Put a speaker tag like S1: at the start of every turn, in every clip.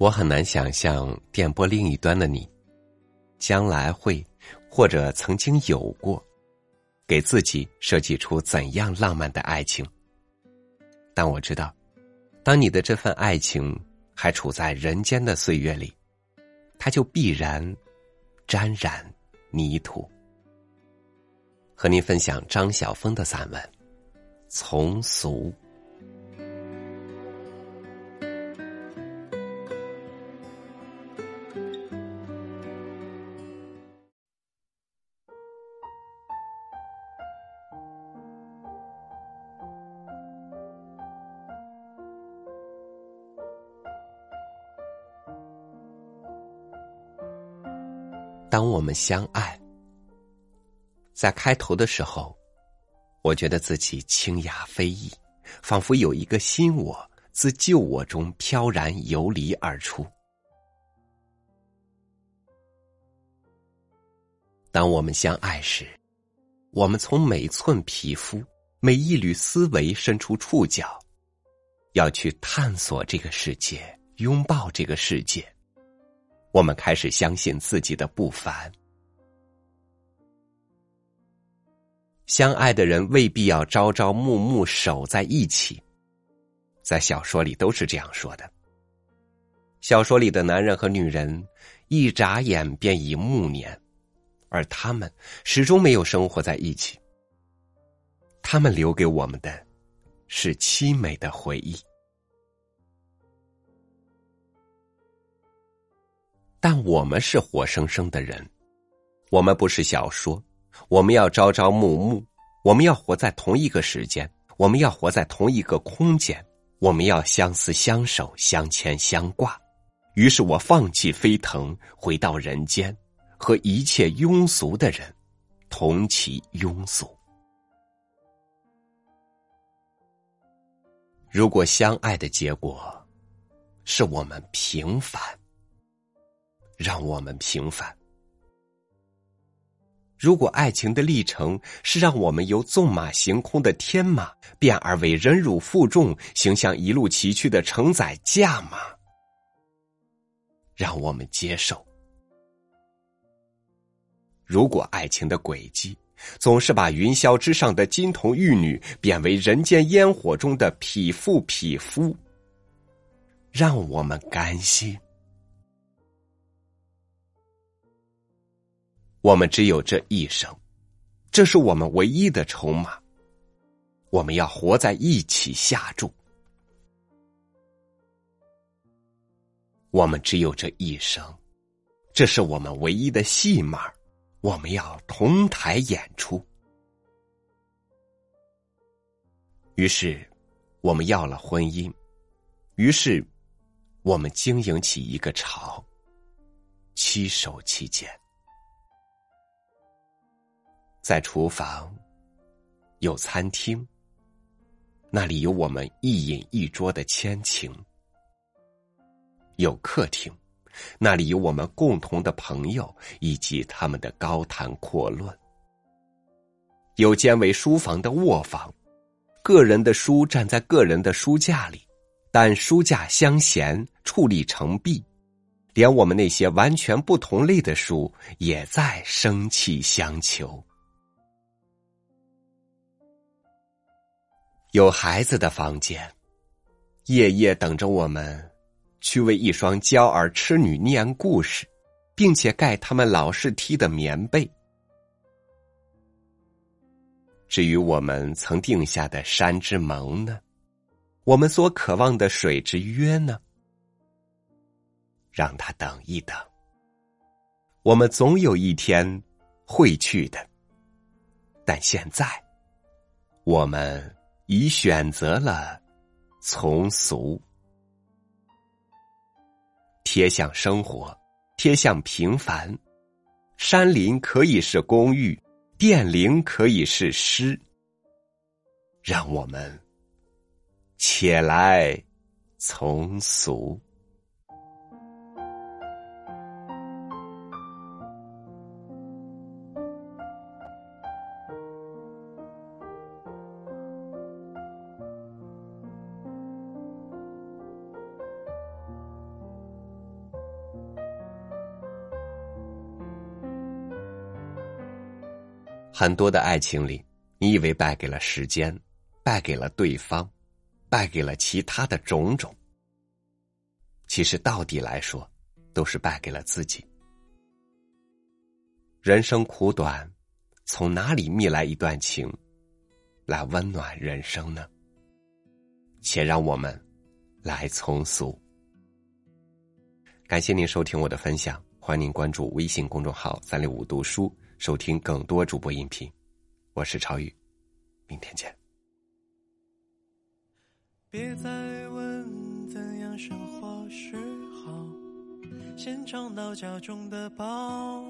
S1: 我很难想象电波另一端的你，将来会或者曾经有过，给自己设计出怎样浪漫的爱情。但我知道，当你的这份爱情还处在人间的岁月里，它就必然沾染泥土。和您分享张晓峰的散文《从俗》。当我们相爱，在开头的时候，我觉得自己清雅飞逸，仿佛有一个新我自旧我中飘然游离而出。当我们相爱时，我们从每寸皮肤、每一缕思维伸出触角，要去探索这个世界，拥抱这个世界。我们开始相信自己的不凡。相爱的人未必要朝朝暮暮守在一起，在小说里都是这样说的。小说里的男人和女人一眨眼便已暮年，而他们始终没有生活在一起。他们留给我们的，是凄美的回忆。但我们是活生生的人，我们不是小说。我们要朝朝暮暮，我们要活在同一个时间，我们要活在同一个空间，我们要相思相守，相牵相挂。于是我放弃飞腾，回到人间，和一切庸俗的人同其庸俗。如果相爱的结果是我们平凡。让我们平凡。如果爱情的历程是让我们由纵马行空的天马变而为忍辱负重、行向一路崎岖的承载驾马，让我们接受。如果爱情的轨迹总是把云霄之上的金童玉女变为人间烟火中的匹夫匹夫，让我们甘心。我们只有这一生，这是我们唯一的筹码。我们要活在一起下注。我们只有这一生，这是我们唯一的戏码。我们要同台演出。于是，我们要了婚姻。于是，我们经营起一个巢，七手七间。在厨房，有餐厅，那里有我们一饮一桌的牵情；有客厅，那里有我们共同的朋友以及他们的高谈阔论；有兼为书房的卧房，个人的书站在个人的书架里，但书架相衔，矗立成壁，连我们那些完全不同类的书也在生气相求。有孩子的房间，夜夜等着我们去为一双娇儿痴女念故事，并且盖他们老是踢的棉被。至于我们曾定下的山之盟呢？我们所渴望的水之约呢？让他等一等，我们总有一天会去的。但现在，我们。已选择了从俗，贴向生活，贴向平凡。山林可以是公寓，电铃可以是诗。让我们且来从俗。很多的爱情里，你以为败给了时间，败给了对方，败给了其他的种种。其实到底来说，都是败给了自己。人生苦短，从哪里觅来一段情，来温暖人生呢？且让我们来从俗。感谢您收听我的分享，欢迎您关注微信公众号“三六五读书”，收听更多主播音频。我是超宇，明天见。
S2: 别再问怎样生活是好，先尝到家中的宝。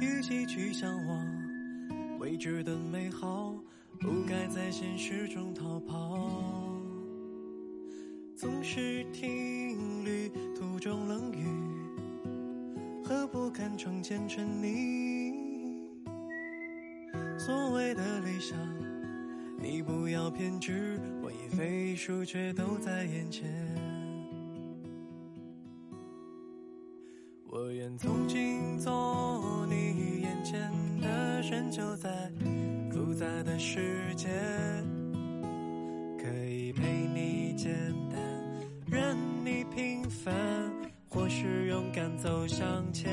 S2: 与其去向往未知的美好，不该在现实中逃跑。总是听旅途中冷雨，何不看窗前沉溺？所谓的理想，你不要偏执，我已飞书却都在眼前。我愿从今做你眼前的人，就在复杂的世界，可以陪你简单。认，是勇敢走向前，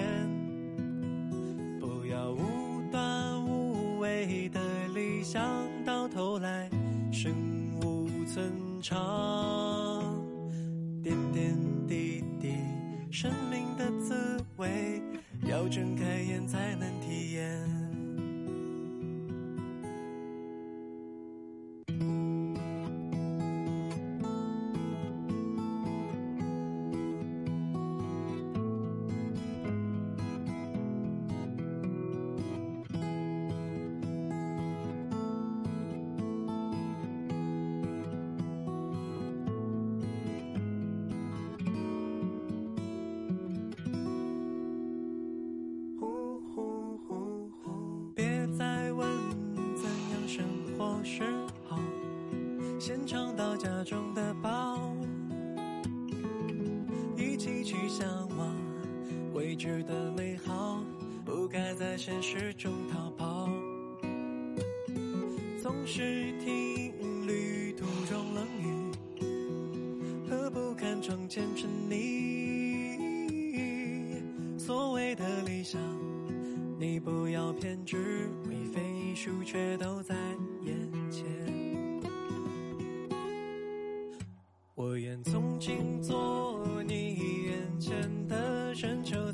S2: 不要无端无谓的理想，到头来身无寸长。点点滴滴，生命的滋味，要睁开眼才能体验。时候先尝到家中的宝，一起去向往未知的美好，不该在现实中逃跑。总是听旅途中冷语，何不看窗前沉溺？所谓的理想，你不要偏执，为飞书却都在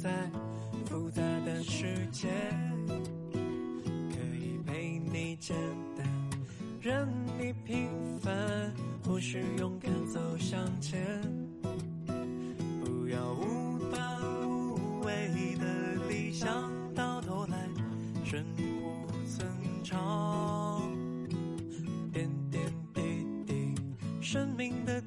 S2: 在复杂的世界，可以陪你简单，任你平凡，或是勇敢走向前，不要无端无谓的理想，到头来身无寸长。点点滴滴，生命的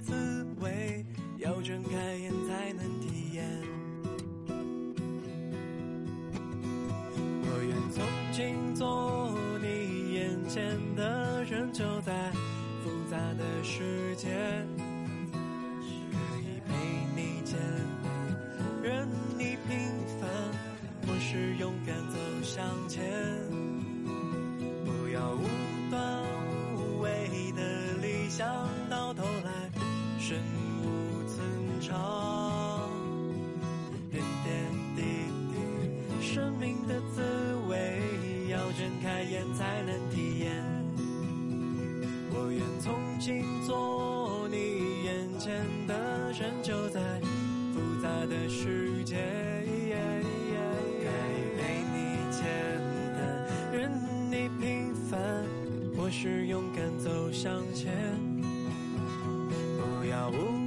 S2: 生命的滋味，要睁开眼才能体验。我愿从今做你眼前的人，就在复杂的世界，可以陪你简单，任你平凡，或是勇敢走向前，不要无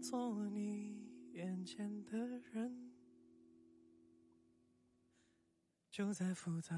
S2: 做你眼前的人，就在复杂